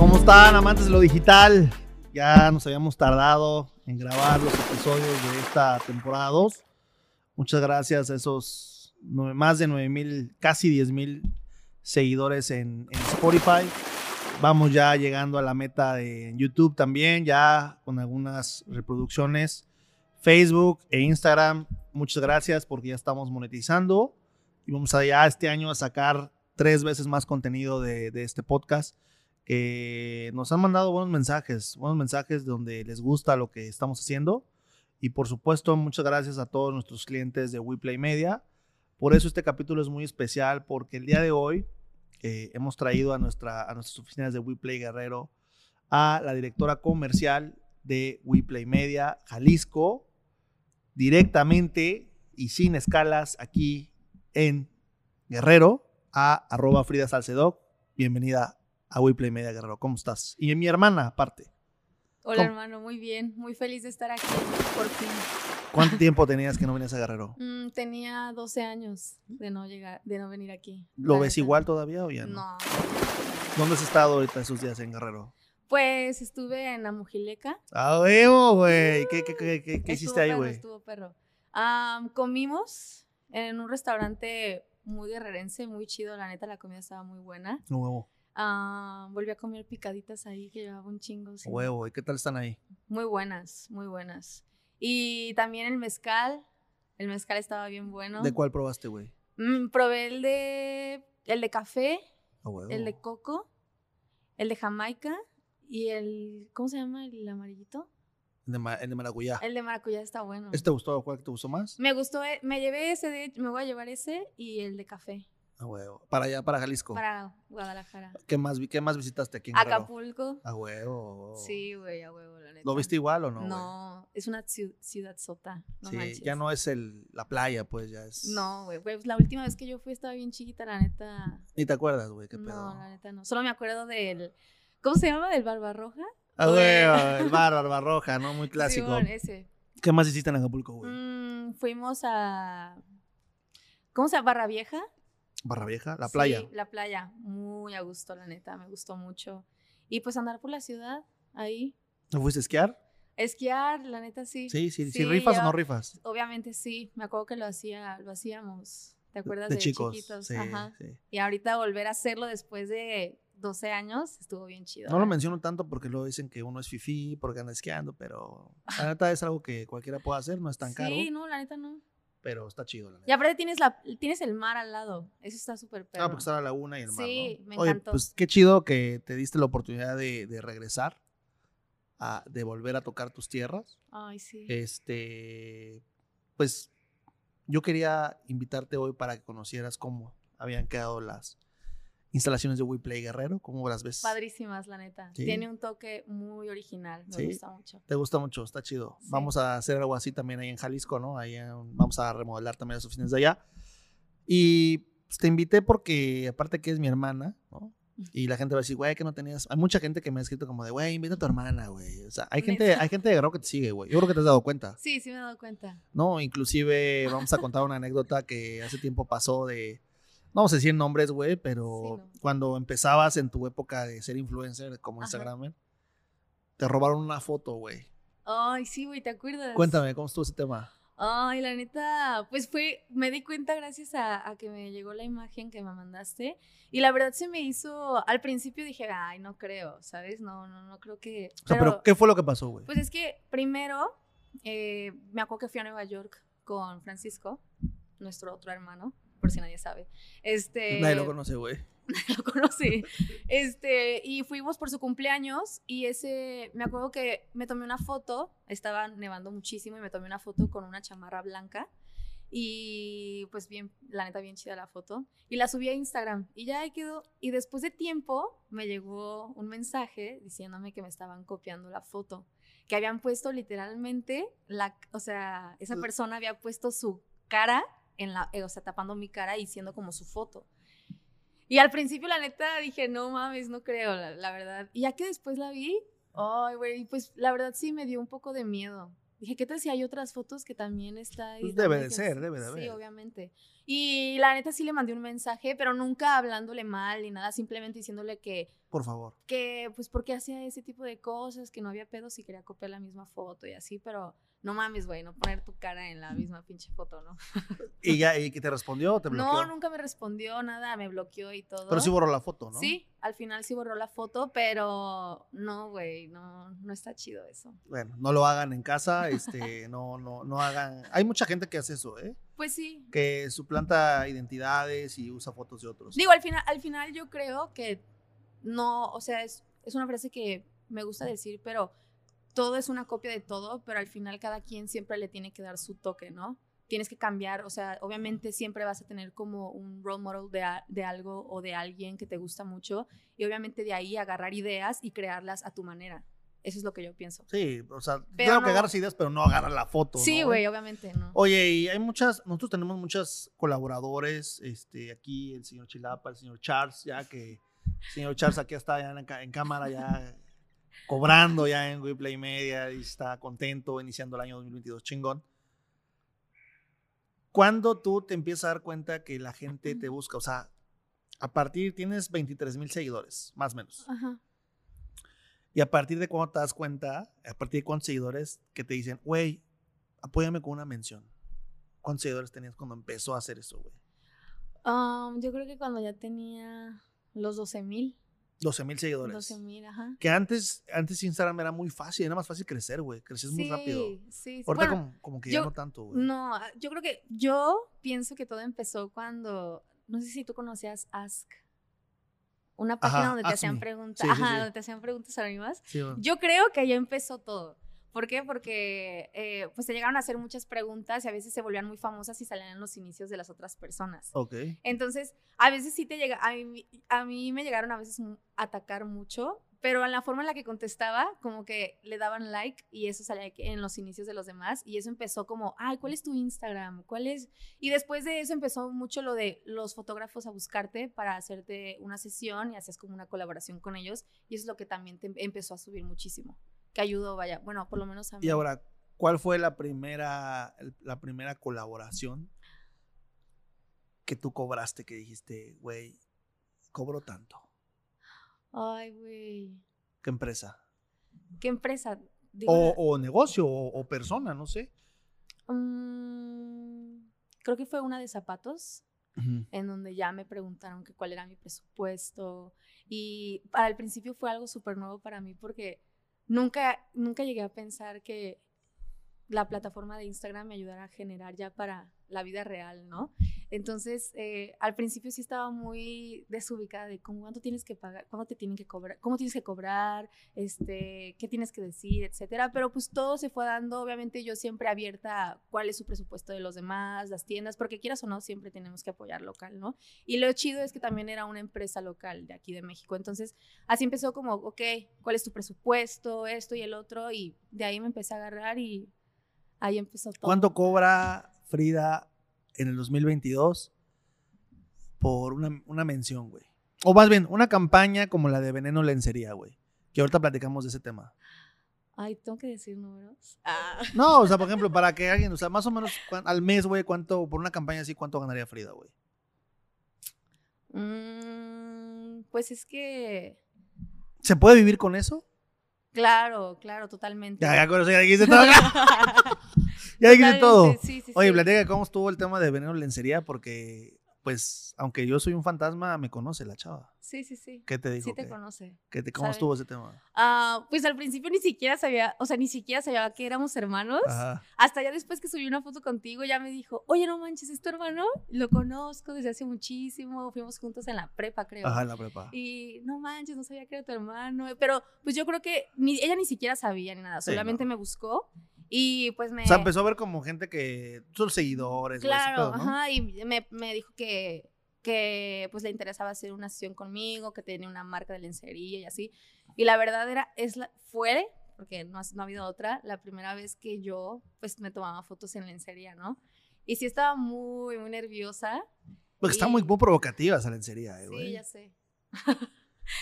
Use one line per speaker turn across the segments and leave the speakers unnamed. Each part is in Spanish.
¿Cómo están, amantes de lo digital? Ya nos habíamos tardado en grabar los episodios de esta temporada 2. Muchas gracias a esos nueve- más de 9 mil, casi 10 mil seguidores en, en Spotify. Vamos ya llegando a la meta de YouTube también, ya con algunas reproducciones. Facebook e Instagram, muchas gracias porque ya estamos monetizando y vamos a ya este año a sacar tres veces más contenido de, de este podcast que nos han mandado buenos mensajes, buenos mensajes donde les gusta lo que estamos haciendo. Y por supuesto, muchas gracias a todos nuestros clientes de WePlay Media. Por eso este capítulo es muy especial, porque el día de hoy eh, hemos traído a, nuestra, a nuestras oficinas de WePlay Guerrero a la directora comercial de WePlay Media, Jalisco, directamente y sin escalas aquí en Guerrero, a arroba Frida Salcedoc. Bienvenida a WePlay Media Guerrero. ¿Cómo estás? Y mi hermana, aparte.
Hola
¿Cómo?
hermano, muy bien, muy feliz de estar aquí, por fin.
¿Cuánto tiempo tenías que no venías a Guerrero?
Mm, tenía 12 años de no llegar, de no venir aquí.
¿Lo ves igual todavía o ya no?
No.
¿Dónde has estado ahorita esos días en Guerrero?
Pues estuve en Amujileca.
¡Ah, huevo, güey! ¿Qué, qué, qué, qué- qué
Estuvo
hiciste ahí, güey?
Estuvo perro. Comimos en un restaurante muy guerrerense, muy chido. La neta, la comida estaba muy buena.
No,
Am, volví a comer picaditas ahí que llevaba un chingo. sí.
Huevo. ¿Y qué tal están ahí?
Muy buenas, muy buenas. Y también el mezcal. El mezcal estaba bien bueno.
¿De cuál probaste, güey?
Mm, probé el de el de café, el de coco, el de Jamaica y el ¿cómo se llama el amarillito?
El de, ma- el de maracuyá.
El de maracuyá está bueno.
¿Este te gustó? ¿Cuál te gustó más?
Me gustó, eh, me llevé ese de, me voy a llevar ese y el de café
A huevo. Para allá, para Jalisco.
para Guadalajara.
¿Qué, más, ¿Qué más visitaste aquí en Guerrero?
Acapulco.
A huevo.
Sí, güey, a huevo, la neta.
¿Lo viste igual o no?
No,
güey?
es una ciu- ciudad sota. No
sí,
manches.
ya no es el, la playa, pues ya es.
No, güey, pues la última vez que yo fui estaba bien chiquita, la neta.
Ni te acuerdas, güey, qué pedo.
No, la neta no. Solo me acuerdo del ¿Cómo se llama? ¿Del Barbarroja?
A huevo, el bar Barbarroja, ¿no? Muy clásico.
Ese.
¿Qué más hiciste en Acapulco, güey?
Mm, fuimos a. ¿Cómo se llama? Barra Vieja.
Barra Vieja, la playa.
Sí, la playa. Muy a gusto, la neta. Me gustó mucho. Y pues andar por la ciudad, ahí.
¿No fuiste a esquiar?
Esquiar, la neta sí.
Sí, sí, sí. ¿Rifas o no rifas?
Obviamente sí. Me acuerdo que lo hacía, lo hacíamos. ¿Te acuerdas
de
de,
chicos.
chiquitos?
Sí,
Ajá.
sí.
Y ahorita volver a hacerlo después de 12 años estuvo bien chido.
No lo menciono tanto porque luego dicen que uno es fifí porque anda esquiando, pero la neta es algo que cualquiera puede hacer, no es tan caro,
Sí, no, la neta no.
Pero está chido. La neta.
Y aparte tienes, la, tienes el mar al lado. Eso está súper perro.
Ah, porque está la laguna y el mar,
Sí,
¿no?
me
Oye,
encantó.
pues qué chido que te diste la oportunidad de, de regresar, a, de volver a tocar tus tierras.
Ay, sí.
Este, pues yo quería invitarte hoy para que conocieras cómo habían quedado las instalaciones de WePlay Guerrero, cómo las ves.
Padrísimas, la neta.
Sí.
Tiene un toque muy original. Me
Sí.
gusta mucho.
Te gusta mucho, está chido.
Sí.
Vamos a hacer algo así también ahí en Jalisco, ¿no? Ahí en- vamos a remodelar también las oficinas de allá. Y pues, te invité porque, aparte que es mi hermana, ¿no? Y la gente va a decir, güey, que no tenías. Hay mucha gente que me ha escrito como de, güey, invita a tu hermana, güey. O sea, hay gente, hay gente de Guerrero que te sigue, güey. Yo creo que te has dado cuenta.
Sí, sí me he dado cuenta.
No, inclusive vamos a contar una anécdota que hace tiempo pasó de. No vamos a decir nombres, güey, pero
Sí, no.
cuando empezabas en tu época de ser influencer como. Instagramer, te robaron una foto, güey.
Ay, sí, güey, ¿te acuerdas?
Cuéntame, ¿cómo estuvo ese tema?
Ay, la neta, pues fue, me di cuenta gracias a, a que me llegó la imagen que me mandaste. Y la verdad se me hizo, al principio dije, ay, no creo, ¿sabes? No, no, no creo que...
O sea, pero, ¿qué fue lo que pasó, güey?
Pues es que primero eh, me acuerdo que fui a Nueva York con Francisco, nuestro otro hermano, por si nadie sabe. Este,
Nadie lo conoce, güey.
lo conocí. Este, y fuimos por su cumpleaños y ese, me acuerdo que me tomé una foto, estaba nevando muchísimo y me tomé una foto con una chamarra blanca y pues bien, la neta bien chida la foto y la subí a Instagram y ya ahí quedó y después de tiempo me llegó un mensaje diciéndome que me estaban copiando la foto, que habían puesto literalmente la, o sea, esa persona había puesto su cara en la, eh, o sea, tapando mi cara y siendo como su foto. Y al principio, la neta, dije, no mames, no creo, la, la verdad. Y ya que después la vi, ay, güey, pues la verdad sí me dio un poco de miedo. Dije, ¿qué tal si hay otras fotos que también está ahí?
Pues debe de ser,
sí-
debe de
Sí,
haber.
obviamente. Y la neta sí le mandé un mensaje, pero nunca hablándole mal ni nada, simplemente diciéndole que
Por favor.
que pues porque hacía ese tipo de cosas, que no había pedos y quería copiar la misma foto y así, pero no mames, güey, no poner tu cara en la misma pinche foto, ¿no?
¿Y ya y te respondió o te bloqueó?
No, nunca me respondió nada, me bloqueó y todo.
Pero sí borró la foto, ¿no?
Sí, al final sí borró la foto, pero no, güey, no, no está chido eso.
Bueno, no lo hagan en casa, este, no, no, no hagan. Hay mucha gente que hace eso, ¿eh?
Pues sí.
Que suplanta identidades y usa fotos de otros.
Digo, al final, al final yo creo que no, o sea, es, es una frase que me gusta decir, pero todo es una copia de todo, pero al final cada quien siempre le tiene que dar su toque, ¿no? Tienes que cambiar, o sea, obviamente siempre vas a tener como un role model de, a- de algo o de alguien que te gusta mucho y obviamente de ahí agarrar ideas y crearlas a tu manera. Eso es lo que yo pienso.
Sí, o sea,
Pero
claro que agarras ideas, pero no agarras la foto.
Sí,
¿no,
güey, obviamente, ¿no?
Oye, y hay muchas, nosotros tenemos muchos colaboradores, este, aquí el señor Chilapa, el señor Charles, ya que el señor Charles aquí está ya en cámara, ya cobrando ya en WePlay Media y está contento iniciando el año 2022 chingón. ¿Cuándo tú te empiezas a dar cuenta que la gente te busca? O sea, a partir, tienes 23 mil seguidores, más o menos.
Ajá.
Y a partir de cuándo te das cuenta, a partir de cuántos seguidores que te dicen, güey, apóyame con una mención. ¿Cuántos seguidores tenías cuando empezó a hacer eso, güey?
Um, yo creo que cuando ya tenía los 12 mil.
12 mil seguidores.
12 mil, ajá.
Que antes, antes Instagram era muy fácil, era más fácil crecer, güey. Creces muy rápido.
Sí, sí.
Ahorita
Bueno,
como, como que ya no tanto, güey.
No, ah, yo creo que yo pienso que todo empezó cuando, no sé si tú conocías Ask, una página
Ajá,
donde te hacían
Me.
preguntas,
Sí,
ajá,
sí.
donde te hacían preguntas anónimas.
Sí, güey.
Yo creo que ahí empezó todo. ¿Por qué? Porque eh, pues te llegaron a hacer muchas preguntas y a veces se volvían muy famosas y salían en los inicios de las otras personas.
Ok.
Entonces, a veces sí te llega, a mí, a mí me llegaron a veces a atacar mucho, pero en la forma en la que contestaba, como que le daban like y eso salía en los inicios de los demás y eso empezó como, ay, ¿cuál es tu Instagram? ¿Cuál es? Y después de eso empezó mucho lo de los fotógrafos a buscarte para hacerte una sesión y hacías como una colaboración con ellos y eso es lo que también te em- empezó a subir muchísimo, que ayudó, vaya, bueno, por lo menos a mí.
Y ahora, ¿cuál fue la primera, la primera colaboración que tú cobraste que dijiste, güey, cobro tanto?
Ay, güey.
¿Qué empresa?
¿Qué empresa? Digo,
O, o negocio, o, o persona, no sé.
mm, creo que fue una de zapatos. en donde ya me preguntaron que cuál era mi presupuesto y para el principio fue algo súper nuevo para mí porque nunca, nunca llegué a pensar que la plataforma de Instagram me ayudara a generar ya para la vida real, ¿no? Entonces, eh, al principio sí estaba muy desubicada de cómo, cuánto tienes que pagar, cuándo te tienen que cobrar, cómo tienes que cobrar, este, qué tienes que decir, etcétera. Pero pues todo se fue dando, obviamente yo siempre abierta a cuál es su presupuesto de los demás, las tiendas, porque quieras o no, siempre tenemos que apoyar local, ¿no? Y lo chido es que también era una empresa local de aquí de México. Entonces, así empezó como, ok, ¿cuál es tu presupuesto? Esto y el otro. Y de ahí me empecé a agarrar y ahí empezó todo.
¿Cuánto cobra Frida en el 2022 por una, una mención, güey? O más bien, una campaña como la de Veneno Lencería, güey. Que ahorita platicamos de ese tema.
Ay, tengo que decir números. Ah.
No, o sea, por ejemplo, para que alguien, o sea, más o menos al mes, güey, cuánto, por una campaña así, cuánto ganaría Frida, güey.
Mm, pues es que,
¿Se puede vivir con eso?
claro, claro, totalmente.
Ya, ya, con eso ya dijiste todo. ya dijiste todo.
Sí, sí,
Oye, platica cómo estuvo el tema de Veneno Lencería, porque, pues, aunque yo soy un fantasma, me conoce la chava.
Sí, sí, sí.
¿Qué te dijo?
Sí te
¿Qué-
conoce.
qué te- ¿Cómo
sabe.
estuvo ese tema?
Ah, pues al principio ni siquiera sabía, o sea, ni siquiera sabía que éramos hermanos.
Ajá.
Hasta ya después que subí una foto contigo, ya me dijo, oye, no manches, ¿es tu hermano? Lo conozco desde hace muchísimo, fuimos juntos en la prepa, creo.
Ajá, en la prepa.
Y no manches, no sabía que era tu hermano. Pero pues yo creo que ni, ella ni siquiera sabía ni nada,
Sí,
solamente
no.
me buscó y pues me...
O sea, empezó a ver como gente que. Sus seguidores, güey, ese
Claro,
pedo, ¿no?
ajá, y me, me dijo que, que pues le interesaba hacer una sesión conmigo, que tenía una marca de lencería y así. Y la verdad era, es la, fue, porque no ha, no ha habido otra, la primera vez que yo pues me tomaba fotos en lencería, ¿no? Y sí estaba muy, muy nerviosa.
Porque está
y-
muy, muy provocativa esa lencería, eh, güey.
Sí, ya sé.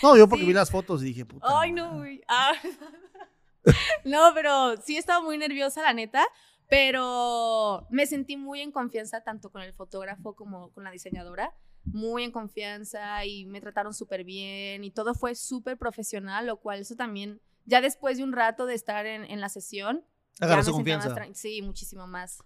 No, yo porque
Sí.
vi las fotos y dije, puta.
Ay, no, güey. Ah. no, pero sí estaba muy nerviosa, la neta. Pero me sentí muy en confianza tanto con el fotógrafo como con la diseñadora. muy en confianza y me trataron súper bien y todo fue súper profesional, lo cual eso también, ya después de un rato de estar en, en la sesión,
Agarró su confianza.
sí, muchísimo más.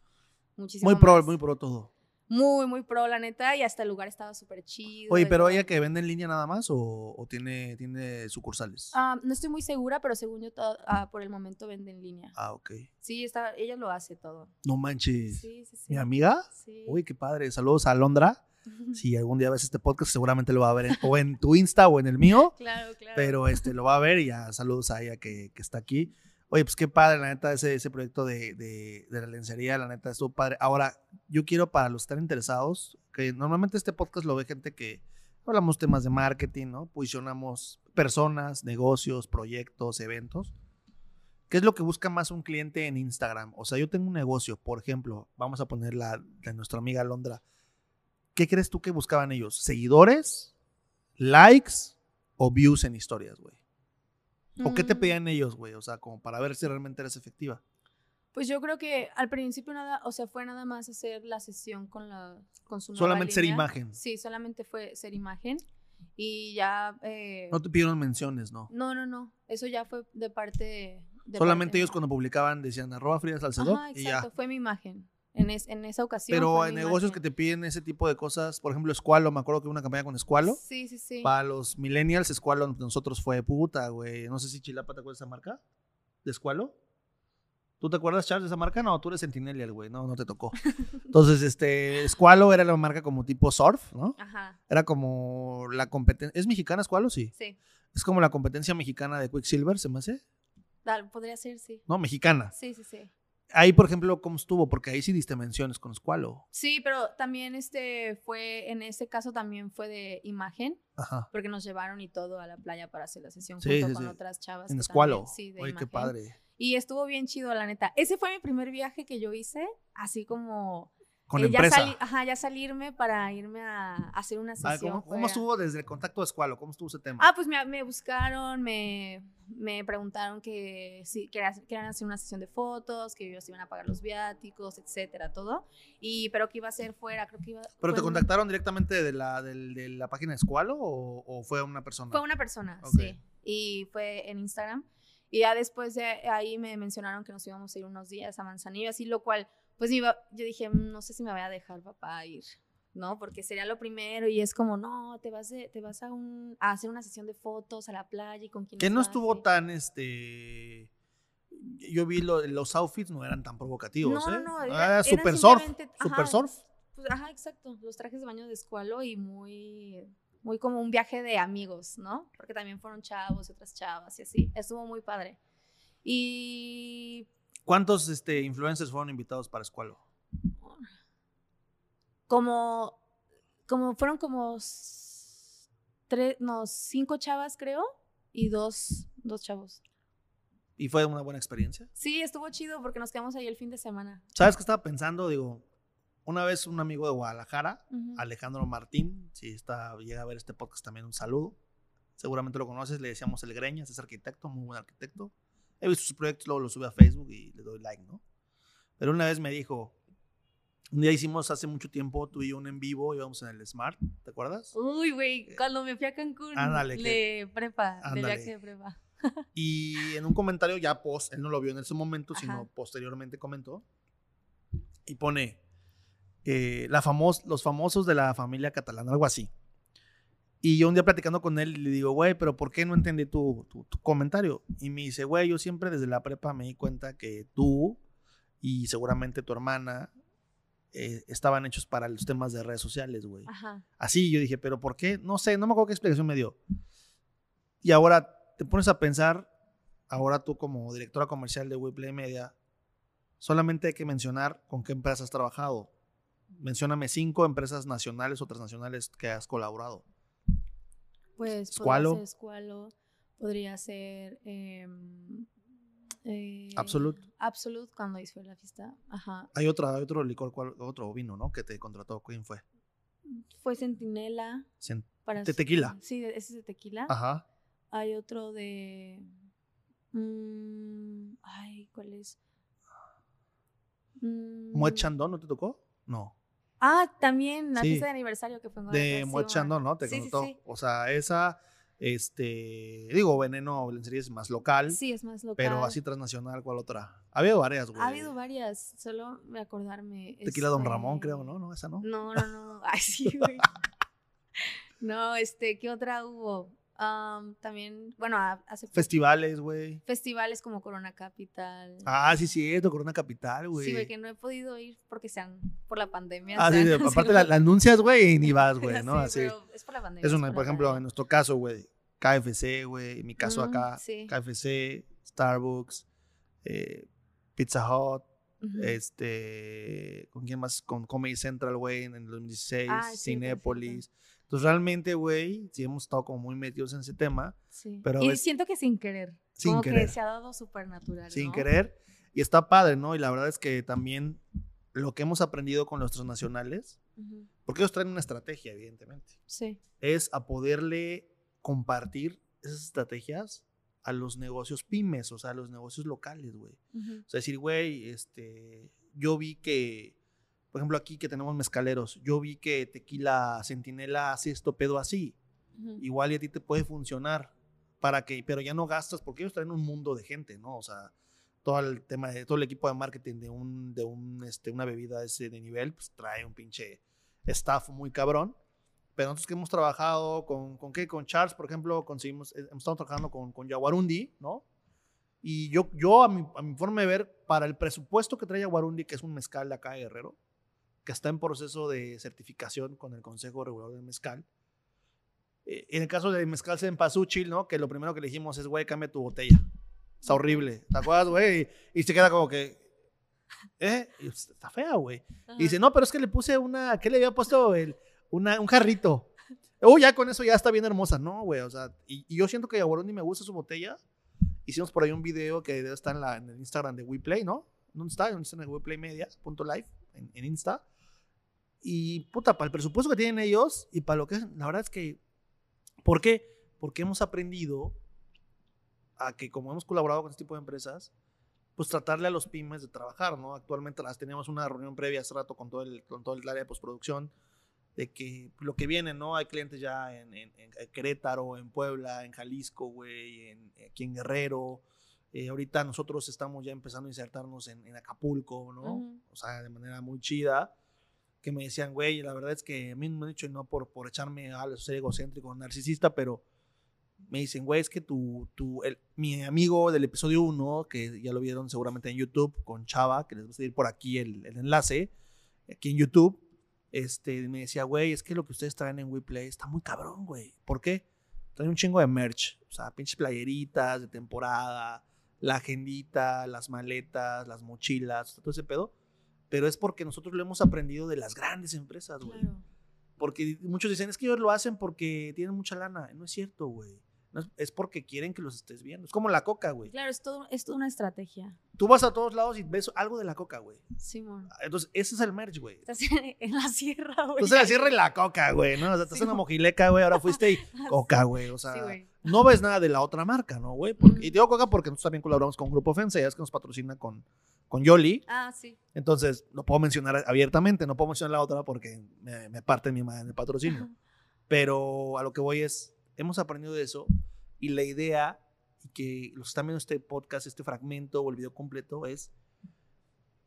Muchísimo
Muy pro,
más.
muy pro todo.
Muy, muy pro, la neta, y hasta el lugar estaba súper chido.
Oye, pero ella que vende en línea nada más o, o tiene, tiene sucursales.
Ah, no estoy muy segura, pero según yo, todo- ah, por el momento vende en línea.
Ah, ok.
Sí, está, ella lo hace todo.
No manches.
Sí, sí, sí.
¿Mi amiga?
Sí.
Uy, qué padre. Saludos a Alondra. Si algún día ves este podcast, seguramente lo va a ver en- o en tu Insta o en el mío.
Claro, claro.
Pero este lo va a ver y ya saludos a ella que, que está aquí. Oye, pues qué padre, la neta, ese, ese proyecto de, de, la lencería, la neta, estuvo padre. Ahora, yo quiero para los que están interesados, que normalmente este podcast lo ve gente que hablamos temas de marketing, ¿no? Posicionamos personas, negocios, proyectos, eventos. ¿Qué es lo que busca más un cliente en Instagram? O sea, yo tengo un negocio, por ejemplo, vamos a poner la de nuestra amiga Alondra. ¿Qué crees tú que buscaban ellos? ¿Seguidores? ¿Likes? ¿O views en historias, güey? ¿O qué te
Mm,
pedían ellos, güey? O sea, como para ver si realmente eres efectiva.
Pues yo creo que al principio nada, o sea, fue nada más hacer la sesión con la con su
Solamente ser imagen.
Sí, solamente fue ser imagen y ya eh,
No te pidieron menciones, ¿no?
no, no, no, eso ya fue de parte de,
Solamente
parte
ellos cuando publicaban decían arroba Frida Salcedo
Ajá,
y
exacto,
ya.
fue mi imagen. En, es- en esa ocasión
Pero
mi
negocios que te piden ese tipo de cosas, por ejemplo, Escualo, me acuerdo que hubo una campaña con Escualo.
Sí, sí, sí.
Para los millennials, Escualo nosotros fue puta, güey. No sé si Chilapa te acuerdas de esa marca, de Escualo. ¿Tú te acuerdas, Charles, de esa marca? No, tú eres Sentinel, güey. No, no te tocó. Entonces, este, Escualo era la marca como tipo surf, ¿no?
Ajá,
Era como la competencia. ¿Es mexicana Escualo? Sí.
sí.
Es como la competencia mexicana de Quicksilver, ¿se me hace?
Podría ser, sí.
No, mexicana.
Sí, sí, sí.
Ahí, por ejemplo, ¿cómo estuvo? Porque ahí sí diste menciones con Escualo.
Sí, pero también este fue, en ese caso también fue de imagen,
Ajá.
porque nos llevaron y todo a la playa para hacer la sesión
Sí,
junto
sí,
con
sí.
otras chavas.
En
también- sí, de
Oye, qué
imagen.
padre.
Y estuvo bien chido, la neta. Ese fue mi primer viaje que yo hice, así como...
Con
eh, ya
empresa.
sali- ajá, ya salirme para irme a, a hacer una
Ah,
sesión.
¿cómo, cómo estuvo desde el contacto de Escualo? ¿Cómo estuvo ese tema?
Ah, pues me, me buscaron, me, me preguntaron que si querían, hacer una sesión de fotos, que ellos iban a pagar los viáticos, etcétera, todo. Y, pero que iba a ser fuera, creo que iba...
¿Pero te
un-
contactaron directamente de la, del- de la página de Escualo o, o fue una persona?
Fue una persona,
Ok.
sí. Y fue en Instagram. Y ya después de ahí me mencionaron que nos íbamos a ir unos días a Manzanillo, así lo cual, pues iba, yo dije, "Mm, no sé si me voy a dejar papá ir, ¿no? Porque sería lo primero y es como, no, te vas, de- te vas a, un, a hacer una sesión de fotos a la playa y con quién
Que no estuvo tan, este... Yo vi lo- los outfits no eran tan provocativos,
No,
¿eh?
no, no,
Ah,
era- eran
super surf, super surf.
Pues, ajá, exacto. Los trajes de baño de escualo y muy, muy como un viaje de amigos, ¿no? Porque también fueron chavos y otras chavas y así. Estuvo muy padre. Y
¿Cuántos este, influencers fueron invitados para Escualo?
como, como fueron como tres, no, cinco chavas creo y dos, dos chavos.
¿Y fue una buena experiencia?
Sí, estuvo chido porque nos quedamos ahí el fin de semana.
¿Sabes qué estaba pensando? Digo, una vez un amigo de Guadalajara. Alejandro Martín, si está, llega a ver este podcast también, un saludo. Seguramente lo conoces, le decíamos el Greñas, es arquitecto, muy buen arquitecto. He visto sus proyectos, luego los sube a Facebook y le doy like, ¿no? Pero una vez me dijo, un día hicimos hace mucho tiempo, tú y yo un en vivo, íbamos en el Smart, ¿te acuerdas?
Uy, güey, cuando me fui a Cancún,
Ándale,
de prepa, de
Ándale.
viaje de prepa.
Y en un comentario ya post, él no lo vio en ese momento, sino
Ajá.
posteriormente comentó, y pone, eh, la famos- los famosos de la familia catalana, algo así. Y yo un día platicando con él le digo, güey, pero ¿por qué no entendí tu, tu- tu comentario? Y me dice, güey, yo siempre desde la prepa me di cuenta que tú y seguramente tu hermana eh, estaban hechos para los temas de redes sociales, güey. Así yo dije, ¿pero por qué? No sé, no me acuerdo qué explicación me dio. Y ahora te pones a pensar, ahora tú como directora comercial de WePlay Media, solamente hay que mencionar con qué empresas has trabajado. Mencióname cinco empresas nacionales o transnacionales que has colaborado.
Pues podría ser Squalo, podría ser em, eh,
Absolut.
Absolut cuando hizo la fiesta. Ajá.
Hay otra, hay otro licor, ¿cuál- otro vino, ¿no? Que te contrató. ¿Quién fue?
Fue Centinela. Para
¿De
su-
tequila?
Sí, ese es de tequila.
Ajá.
Hay otro de. mm, ay, ¿cuál es? Mm,
¿Moet Chandon no te tocó? No.
Ah, también la
Sí.
fiesta de aniversario que fue en
de
bueno.
¿no? Te
Sí,
contó.
sí.
O sea, esa, este, digo, Veneno Lencería es más local,
Sí, es más local.
pero así transnacional, ¿cuál otra? Ha habido varias, güey.
Ha habido varias, solo me acordarme.
Tequila Don
este,
Ramón, creo, ¿no? No, esa no.
No, no, no. Ay, sí, güey. No, este, ¿qué otra hubo? Am, también, bueno, hace
Festivales, güey.
festivales como Corona Capital.
Ah, sí, cierto, Corona Capital, güey.
Sí, güey, que no he podido ir porque sean por la pandemia.
Ah, sí, aparte la, la anuncias, güey, y ni vas, güey, ¿no?
Sí,
Así.
pero es por la pandemia.
Es una,
por
ejemplo, en nuestro caso, güey, KFC, güey, en mi caso acá,
sí.
KFC, Starbucks, eh, Pizza Hut, este, ¿con quién más? Con Comedy Central, güey, en el 2016,
Ah, sí,
Cinépolis. Entonces, realmente, güey, sí hemos estado como muy metidos en ese tema,
Sí.
pero
y siento que sin querer.
Sin
como
querer.
que se ha dado súper natural.
sin
¿no?
querer, y está padre, ¿no? Y la verdad es que también lo que hemos aprendido con nuestros nacionales, porque ellos traen una estrategia, evidentemente,
Sí.
es a poderle compartir esas estrategias a los negocios pymes, o sea, a los negocios locales, güey. O sea, decir, güey, este, yo vi que, por ejemplo, aquí que tenemos mezcaleros, yo vi que Tequila Centinela hace esto pedo así.
Ujú.
Igual y a ti te puede funcionar para que, pero ya no gastas porque ellos traen un mundo de gente, ¿no? O sea, todo el tema de todo el equipo de marketing de un, de un, este, una bebida de ese de nivel, pues trae un pinche staff muy cabrón. Pero nosotros que hemos trabajado con, ¿con qué? Con Charles, por ejemplo, conseguimos, eh, hemos estado trabajando con, con Yaguarundi, ¿no? Y yo, yo a, mi, a mi forma de ver, para el presupuesto que trae Yaguarundi, que es un mezcal de acá de Guerrero, que está en proceso de certificación con el Consejo Regulador del Mezcal, eh, en el caso de mezcal Cempasúchil, ¿no? Que lo primero que le dijimos es, güey, cambia tu botella. Está horrible. ¿Te acuerdas, güey? Y, y se queda como que, ¿eh? Pues, está fea, güey. Y dice, no, pero es que le puse una, ¿qué le había puesto? El, una, un jarrito. Oh, ya con eso ya está bien hermosa. No, güey, o sea, y, y yo siento que a Yaguarundi me gusta su botella. Hicimos por ahí un video que debe estar en, la, en el Instagram de WePlay, ¿no? ¿Dónde está? ¿Dónde está en el WePlay Media? Punto live, en, en Insta. Y, puta, para el presupuesto que tienen ellos y para lo que es, la verdad es que, ¿por qué? Porque hemos aprendido a que como hemos colaborado con este tipo de empresas, pues tratarle a los pymes de trabajar, ¿no? Actualmente las teníamos una reunión previa hace rato con todo el, con todo el área de postproducción, de que lo que viene, ¿no? Hay clientes ya en, en- en Querétaro, en Puebla, en Jalisco, güey, en, aquí en Guerrero. Eh, ahorita nosotros estamos ya empezando a insertarnos en, en Acapulco, ¿no?
Ujú.
O sea, de manera muy chida. Que me decían, güey, la verdad es que a mí me han dicho, y no por, por echarme a ser egocéntrico, narcisista, pero me dicen, güey, es que tu, tu, el, mi amigo del episodio 1, que ya lo vieron seguramente en YouTube con Chava, que les voy a seguir por aquí el, el enlace, aquí en YouTube, este, me decía, güey, es que lo que ustedes traen en WePlay está muy cabrón, güey. ¿Por qué? Traen un chingo de merch, o sea, pinches playeritas de temporada, la agendita, las maletas, las mochilas, todo ese pedo. Pero es porque nosotros lo hemos aprendido de las grandes empresas, güey.
Claro.
Porque muchos dicen, es que ellos lo hacen porque tienen mucha lana. No es cierto, güey. No es, porque quieren que los estés viendo. Es como la coca, güey.
Claro, es todo, es toda una estrategia.
Tú vas a todos lados y ves algo de la coca, güey.
Simón.
Entonces, ese es el merch, güey.
Estás en, en la sierra, güey.
Entonces, la cierre la coca, güey, ¿no? O sea, estás
Sí,
en
güey.
mojileca, güey, ahora fuiste y coca, güey. O
Sí,
sea, no ves nada de la otra marca, ¿no, güey? Porque-
Ujú.
Y digo coca porque nosotros también colaboramos con Grupo Ofensa, ya es que nos patrocina con, con Yoli.
Ah, sí.
Entonces, lo puedo mencionar abiertamente, no puedo mencionar la otra porque me, me parte mi madre en el patrocinio. Pero a lo que voy es, hemos aprendido de eso y la idea, que los que están viendo este podcast, este fragmento o el video completo, es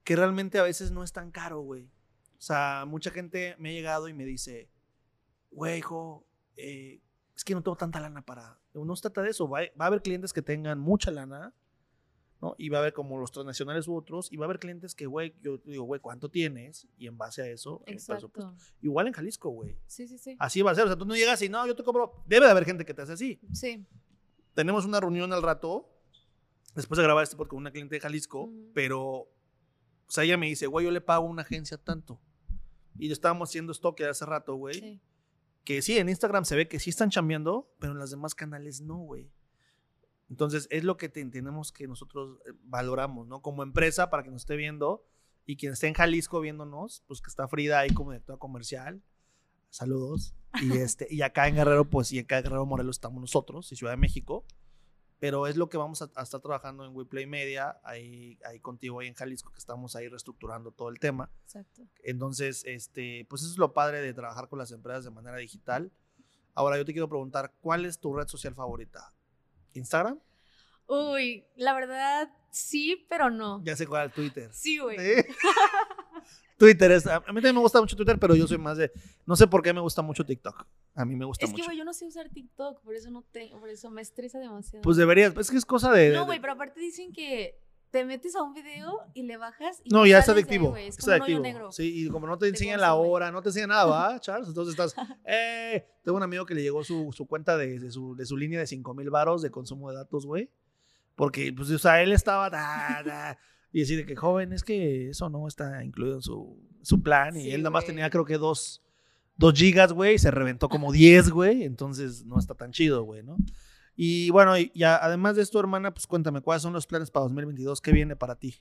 que realmente a veces no es tan caro, güey. O sea, mucha gente me ha llegado y me dice, güey, hijo, eh, es que no tengo tanta lana para... No se trata de eso, va, va a haber clientes que tengan mucha lana, ¿no? Y va a haber como los transnacionales u otros, y va a haber clientes que, güey, yo digo, güey, ¿cuánto tienes? Y en base a eso, el presupuesto.
Exacto.
Igual en Jalisco, güey.
Sí, sí, sí.
Así va a ser. O sea, tú no llegas y no, yo te cobro. Debe de haber gente que te hace así.
Sí.
Tenemos una reunión al rato, después de grabar este podcast con una cliente de Jalisco, pero, o sea, ella me dice, güey, yo le pago a una agencia tanto. Y estábamos haciendo stock hace rato, güey.
Sí.
Que sí, en Instagram se ve que sí están chambeando, pero en los demás canales no, güey. Entonces, es lo que te- tenemos que nosotros eh, valoramos, ¿no? Como empresa, para que nos esté viendo, y quien esté en Jalisco viéndonos, pues que está Frida ahí como directora comercial. Saludos. Y, este, y acá en Guerrero, pues, y acá en Guerrero Morelos estamos nosotros, y Ciudad de México. pero es lo que vamos a, a estar trabajando en WePlay Media, ahí, ahí contigo, ahí en Jalisco, que estamos ahí reestructurando todo el tema.
Exacto.
Entonces, este, pues eso es lo padre de trabajar con las empresas de manera digital. Ahora yo te quiero preguntar, ¿cuál es tu red social favorita? ¿Instagram?
Uy, la verdad, sí, pero no.
Ya sé cuál, Twitter.
Sí, güey.
Sí. Twitter es, a mí también me gusta mucho Twitter, pero yo soy más de, no sé por qué me gusta mucho TikTok. A mí me gusta
Es que,
mucho.
güey, yo no sé usar TikTok, por eso no te, por eso me estresa demasiado.
Pues deberías, es que es cosa de-
no, güey, pero aparte dicen que te metes a un video y le bajas y
No, ya está
ahí,
adictivo.
güey, Es
está adictivo.
negro.
Sí, y como no te enseñan la hora, no te enseñan nada, ¿va, Charles? Entonces estás, eh, tengo un amigo que le llegó su, su cuenta de, de su, de su línea de 5 mil varos de consumo de datos, güey. Porque, pues, o sea, él estaba, da, da, y decir de que, joven, es que eso no está incluido en su, su plan. Y
Sí,
él nada más tenía, creo que dos, dos gigas, güey, y se reventó como 10, güey. Entonces, no está tan chido, güey, ¿no? Y bueno, y además de esto, hermana, pues cuéntame, ¿cuáles son los planes para 2022? ¿Qué viene para ti?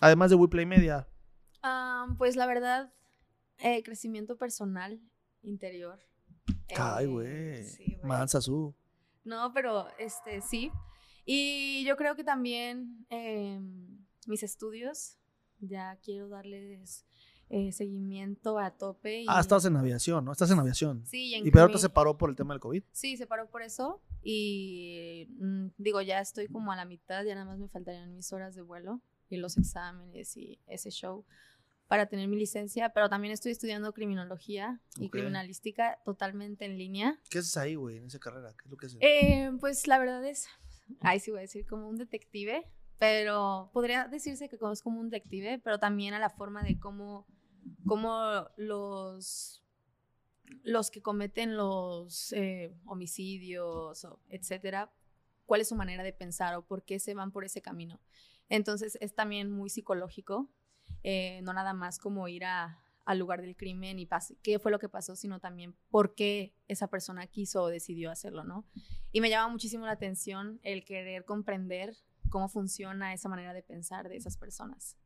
Además de WePlay Media.
Ah, pues la verdad, eh, crecimiento personal, interior.
Ay,
Eh,
güey.
sí, güey.
Mansa su.
No, pero este sí. Y yo creo que también em, mis estudios, ya quiero darles eh, seguimiento a tope. Y,
Ah, estás en aviación, ¿no? Estás en aviación.
Sí, en
Y pero ahorita
crimi-
se paró por el tema del COVID.
Sí, se paró por eso. Y mm, digo, ya estoy como a la mitad, ya nada más me faltarían mis horas de vuelo y los exámenes y ese show para tener mi licencia. Pero también estoy estudiando criminología y criminalística totalmente en línea.
¿Qué haces ahí, güey, en esa carrera? ¿Qué es lo que haces?
Eh, pues la verdad es, ahí sí voy a decir como un detective, pero podría decirse que es como un detective, pero también a la forma de cómo, cómo los, los que cometen los eh, homicidios, o etcétera, cuál es su manera de pensar o por qué se van por ese camino. Entonces es también muy psicológico, eh, no nada más como ir a, al lugar del crimen y pas- qué fue lo que pasó, sino también por qué esa persona quiso o decidió hacerlo, ¿no? Y me llama muchísimo la atención el querer comprender cómo funciona esa manera de pensar de esas personas,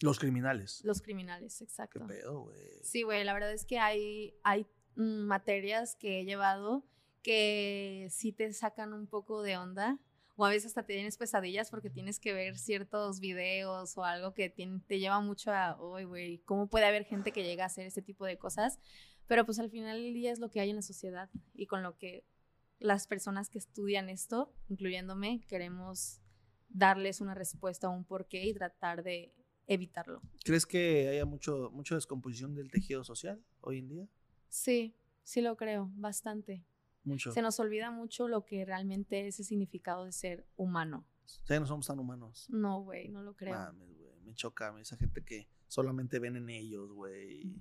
Los criminales.
los criminales,
¿Qué
exacto.
pedo, güey?
Sí, güey, la verdad es que hay, hay materias que he llevado que sí te sacan un poco de onda o a veces hasta te tienes pesadillas porque tienes que ver ciertos videos o algo que te lleva mucho a, uy, güey, ¿cómo puede haber gente que llega a hacer este tipo de cosas? Pero pues al final del día es lo que hay en la sociedad y con lo que las personas que estudian esto, incluyéndome, queremos darles una respuesta a un porqué y tratar de evitarlo.
¿Crees que haya mucho, mucha descomposición del tejido social hoy en día?
Sí, sí lo creo, bastante.
Mucho.
Se nos olvida mucho lo que realmente es el significado de ser humano.
Sea, no somos tan humanos.
No, güey, no lo creo.
Mames, güey. Me choca esa gente que solamente ven en ellos, güey.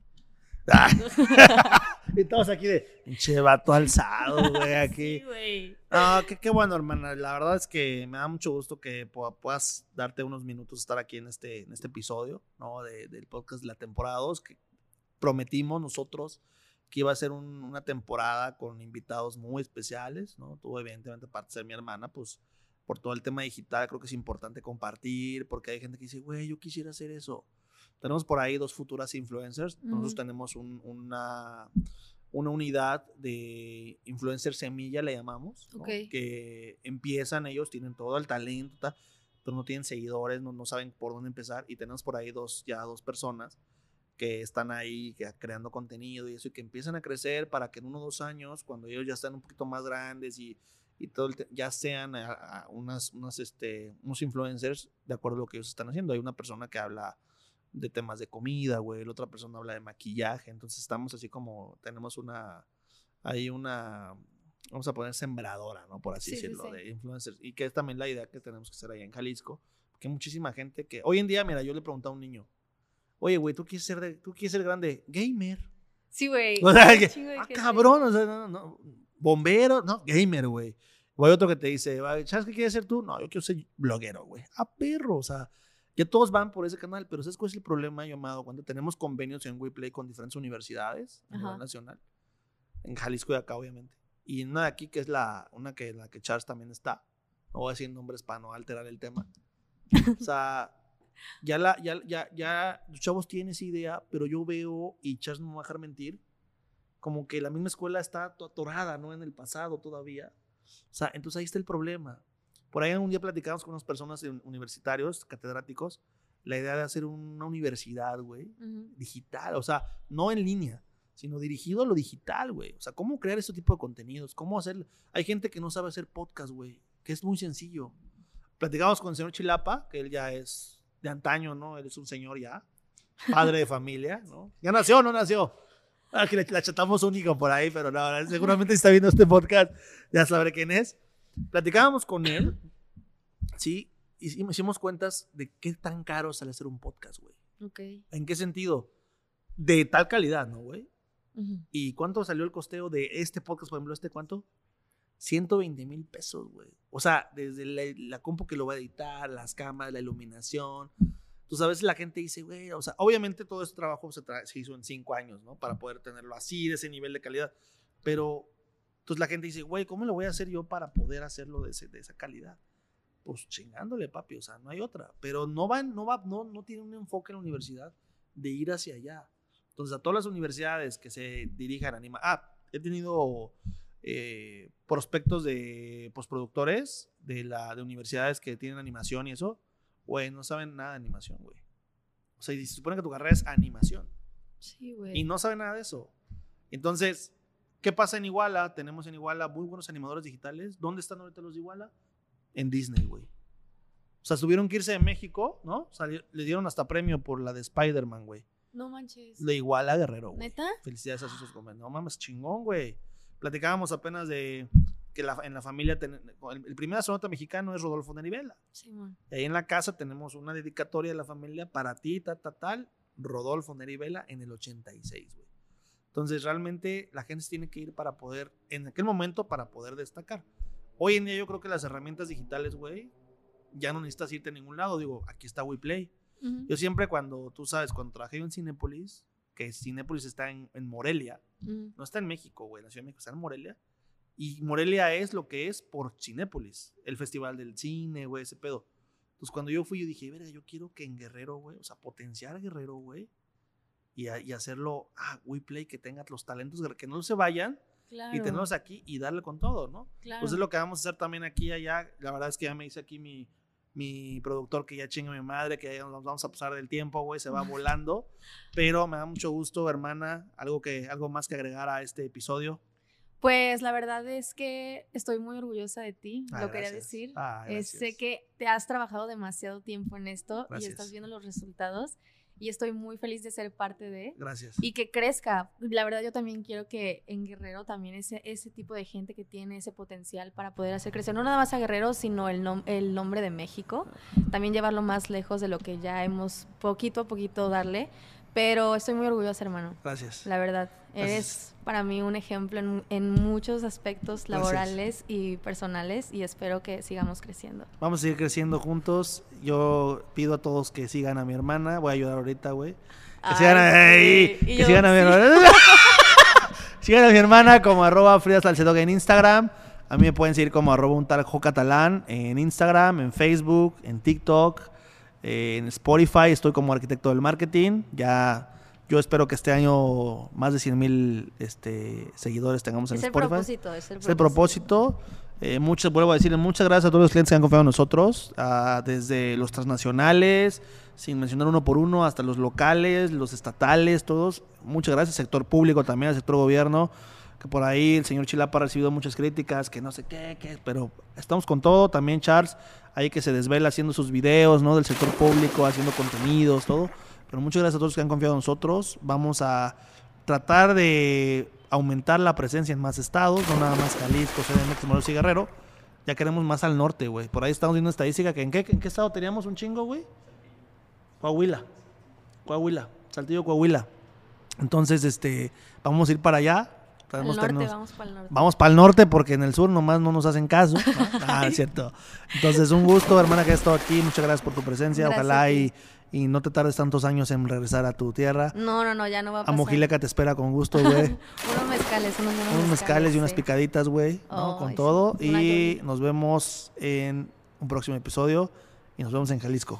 Ah. y todos aquí de, pinche vato alzado, güey, aquí.
Sí, güey.
Ah, qué, qué bueno, hermana. La verdad es que me da mucho gusto que pu- puedas darte unos minutos estar aquí en este, en este episodio, ¿no? De- del podcast de la temporada 2, que prometimos nosotros que iba a ser un- una temporada con invitados muy especiales, ¿no? Tú, evidentemente, aparte de ser mi hermana, pues por todo el tema digital, creo que es importante compartir, porque hay gente que dice, güey, yo quisiera hacer eso. Tenemos por ahí dos futuras influencers. Nosotros tenemos un- una, una unidad de influencer semilla, le llamamos, ¿no?
Ok.
que empiezan ellos, tienen todo el talento, ta, pero no tienen seguidores, no, no saben por dónde empezar. Y tenemos por ahí dos, ya dos personas que están ahí que- creando contenido y eso, y que empiezan a crecer para que en uno o dos años, cuando ellos ya están un poquito más grandes y, y todo ya sean a- a unas, unas, este, unos influencers de acuerdo a lo que ellos están haciendo. Hay una persona que habla de temas de comida, güey, la otra persona habla de maquillaje, entonces estamos así como, tenemos una, hay una, vamos a poner sembradora, ¿no? Por así
Sí, sí,
decirlo,
sí.
de influencers, y que es también la idea que tenemos que hacer allá en Jalisco, porque hay muchísima gente que, hoy en día, mira, yo le pregunté a un niño, oye, güey, ¿tú quieres ser, de, tú quieres ser grande? Gamer.
Sí, güey.
O sea, que, ah, cabrón, o sea, no, no, bombero, no, gamer, güey. O hay otro que te dice, "Va, ¿sabes qué quieres ser tú? No, yo quiero ser bloguero, güey. Ah, perro, o sea, ya todos van por ese canal, pero ¿sabes cuál es el problema, yo amado? Cuando tenemos convenios en WePlay con diferentes universidades a nivel nacional, en Jalisco y acá, obviamente, y una de aquí que es la, una que la que Charles también está, no voy a decir nombres para no alterar el tema. O sea, ya, la, ya, ya, ya los chavos tienen esa idea, pero yo veo, y Charles no me va a dejar mentir, como que la misma escuela está to- atorada, ¿no? En el pasado todavía. O sea, entonces ahí está el problema. Por ahí un día platicamos con unas personas universitarios, catedráticos, la idea de hacer una universidad, güey, digital, o sea, no en línea, sino dirigido a lo digital, güey. O sea, cómo crear este tipo de contenidos, cómo hacer... Hay gente que no sabe hacer podcast, güey, que es muy sencillo. Platicamos con el señor Chilapa, que él ya es de antaño, ¿no? Él es un señor ya, padre de familia, ¿no? ¿Ya nació o no nació? Ah, que la, chatamos un hijo por ahí, pero no, seguramente si está viendo este podcast, ya sabré quién es. Platicábamos con él, ¿sí? Y hicimos cuentas de qué tan caro sale hacer un podcast, güey.
Ok.
¿En qué sentido? De tal calidad, ¿no, güey? ¿Y cuánto salió el costeo de este podcast, por ejemplo, este cuánto? 120 mil pesos, güey. O sea, desde la, la, compu que lo va a editar, las cámaras, la iluminación. Tú sabes, la gente dice, güey, o sea, obviamente todo este trabajo se, se, hizo en cinco años, ¿no? Para poder tenerlo así, de ese nivel de calidad. Pero, entonces la gente dice, güey, ¿cómo lo voy a hacer yo para poder hacerlo de, ese, de esa calidad? Pues chingándole, papi, o sea, no hay otra. Pero no va, no va, no, no tiene un enfoque en la universidad de ir hacia allá. Entonces, a todas las universidades que se dirijan a anima. Ah, he tenido eh, prospectos de postproductores de, la, de universidades que tienen animación y eso. Güey, no saben nada de animación, güey. O sea, y se supone que tu carrera es animación.
Sí, güey.
Y no saben nada de eso. Entonces, ¿qué pasa en Iguala? Tenemos en Iguala muy buenos animadores digitales. ¿Dónde están ahorita los de Iguala? En Disney, güey. O sea, tuvieron que irse de México, ¿no? le dieron hasta premio por la de Spider-Man, güey.
No manches.
De Iguala Guerrero, güey.
¿Neta?
Felicidades a sus comentarios. No mames, chingón, güey. Platicábamos apenas de que en la familia, el, primer astronauta mexicano es Rodolfo Nerivela.
Sí.
Y ahí en la casa tenemos una dedicatoria de la familia para ti, tal, tal, tal, Rodolfo Nerivela en el 86, güey. Entonces, realmente la gente tiene que ir para poder, en aquel momento, para poder destacar. Hoy en día yo creo que las herramientas digitales, güey, ya no necesitas irte a ningún lado. Digo, aquí está WePlay. Yo siempre cuando, tú sabes, cuando trabajé en Cinepolis, que Cinepolis está en, Morelia, no está en México, güey, la Ciudad de México está en Morelia. Y Morelia es lo que es por Cinépolis, el festival del cine, güey, ese pedo. Entonces cuando yo fui, yo dije, verga, yo quiero que en Guerrero, güey, o sea, potenciar Guerrero, güey, y, y, hacerlo, ah, WePlay, que tenga los talentos, que no se vayan, y tenerlos aquí y darle con todo, ¿no? Claro. Pues es lo que vamos a hacer también aquí y allá. La verdad es que ya me hice aquí mi, mi productor que ya chinga mi madre, que ya nos vamos a pasar del tiempo, güey, se va volando. Pero me da mucho gusto, hermana, algo, que, algo más que agregar a este episodio.
Pues la verdad es que estoy muy orgullosa de ti, ah, lo quería decir.
Ah,
sé que te has trabajado demasiado tiempo en esto y estás viendo los resultados y estoy muy feliz de ser parte de.
Gracias.
Y que crezca. La verdad yo también quiero que en Guerrero también ese, ese tipo de gente que tiene ese potencial para poder hacer crecer, no nada más a Guerrero, sino el, el nombre de México, también llevarlo más lejos de lo que ya hemos poquito a poquito darle. Pero estoy muy orgullosa, hermano.
Gracias.
La verdad. Eres para mí un ejemplo en, muchos aspectos laborales y personales y espero que sigamos creciendo.
Vamos a seguir creciendo juntos. Yo pido a todos que sigan a mi hermana. Voy a ayudar ahorita, güey. Que, sigan a, que sigan a mi hermana. sigan a mi hermana como arroba Frida en Instagram. A mí me pueden seguir como arroba un tal catalán en Instagram, en Facebook, en TikTok, en Spotify. Estoy como arquitecto del marketing. Ya yo espero que este año más de 100 mil este, seguidores tengamos en
es
Spotify.
El propósito, es el
propósito. Es el propósito. Eh, muchas, vuelvo a decir, muchas gracias a todos los clientes que han confiado en nosotros, desde los transnacionales, sin mencionar uno por uno, hasta los locales, los estatales, todos. Muchas gracias, sector público también, al sector gobierno, que por ahí el señor Chilapa ha recibido muchas críticas, que no sé qué, qué, pero estamos con todo. También Charles, ahí que se desvela haciendo sus videos, ¿no? Del sector público, haciendo contenidos, todo. Pero muchas gracias a todos los que han confiado en nosotros. Vamos a tratar de aumentar la presencia en más estados, no nada más Jalisco, CDMX, Morelos y Guerrero. Ya queremos más al norte, güey. Por ahí estamos viendo estadística que en qué, en qué estado teníamos un chingo, güey. Coahuila. Coahuila. Saltillo, Coahuila. Entonces, este, vamos a ir para allá.
Vamos para el norte.
Vamos para el norte porque en el sur nomás no nos hacen caso. Ah, es cierto. Entonces, un gusto, hermana, que has estado aquí. Muchas gracias por tu presencia. Ojalá y y no te tardes tantos años en regresar a tu tierra.
No, no, no, ya no va a pasar.
A Mojileca te espera con gusto, güey.
unos mezcales, unos,
unos mezcales, y unas picaditas, güey, ¿no? con todo. Y nos vemos en un próximo episodio y nos vemos en Jalisco.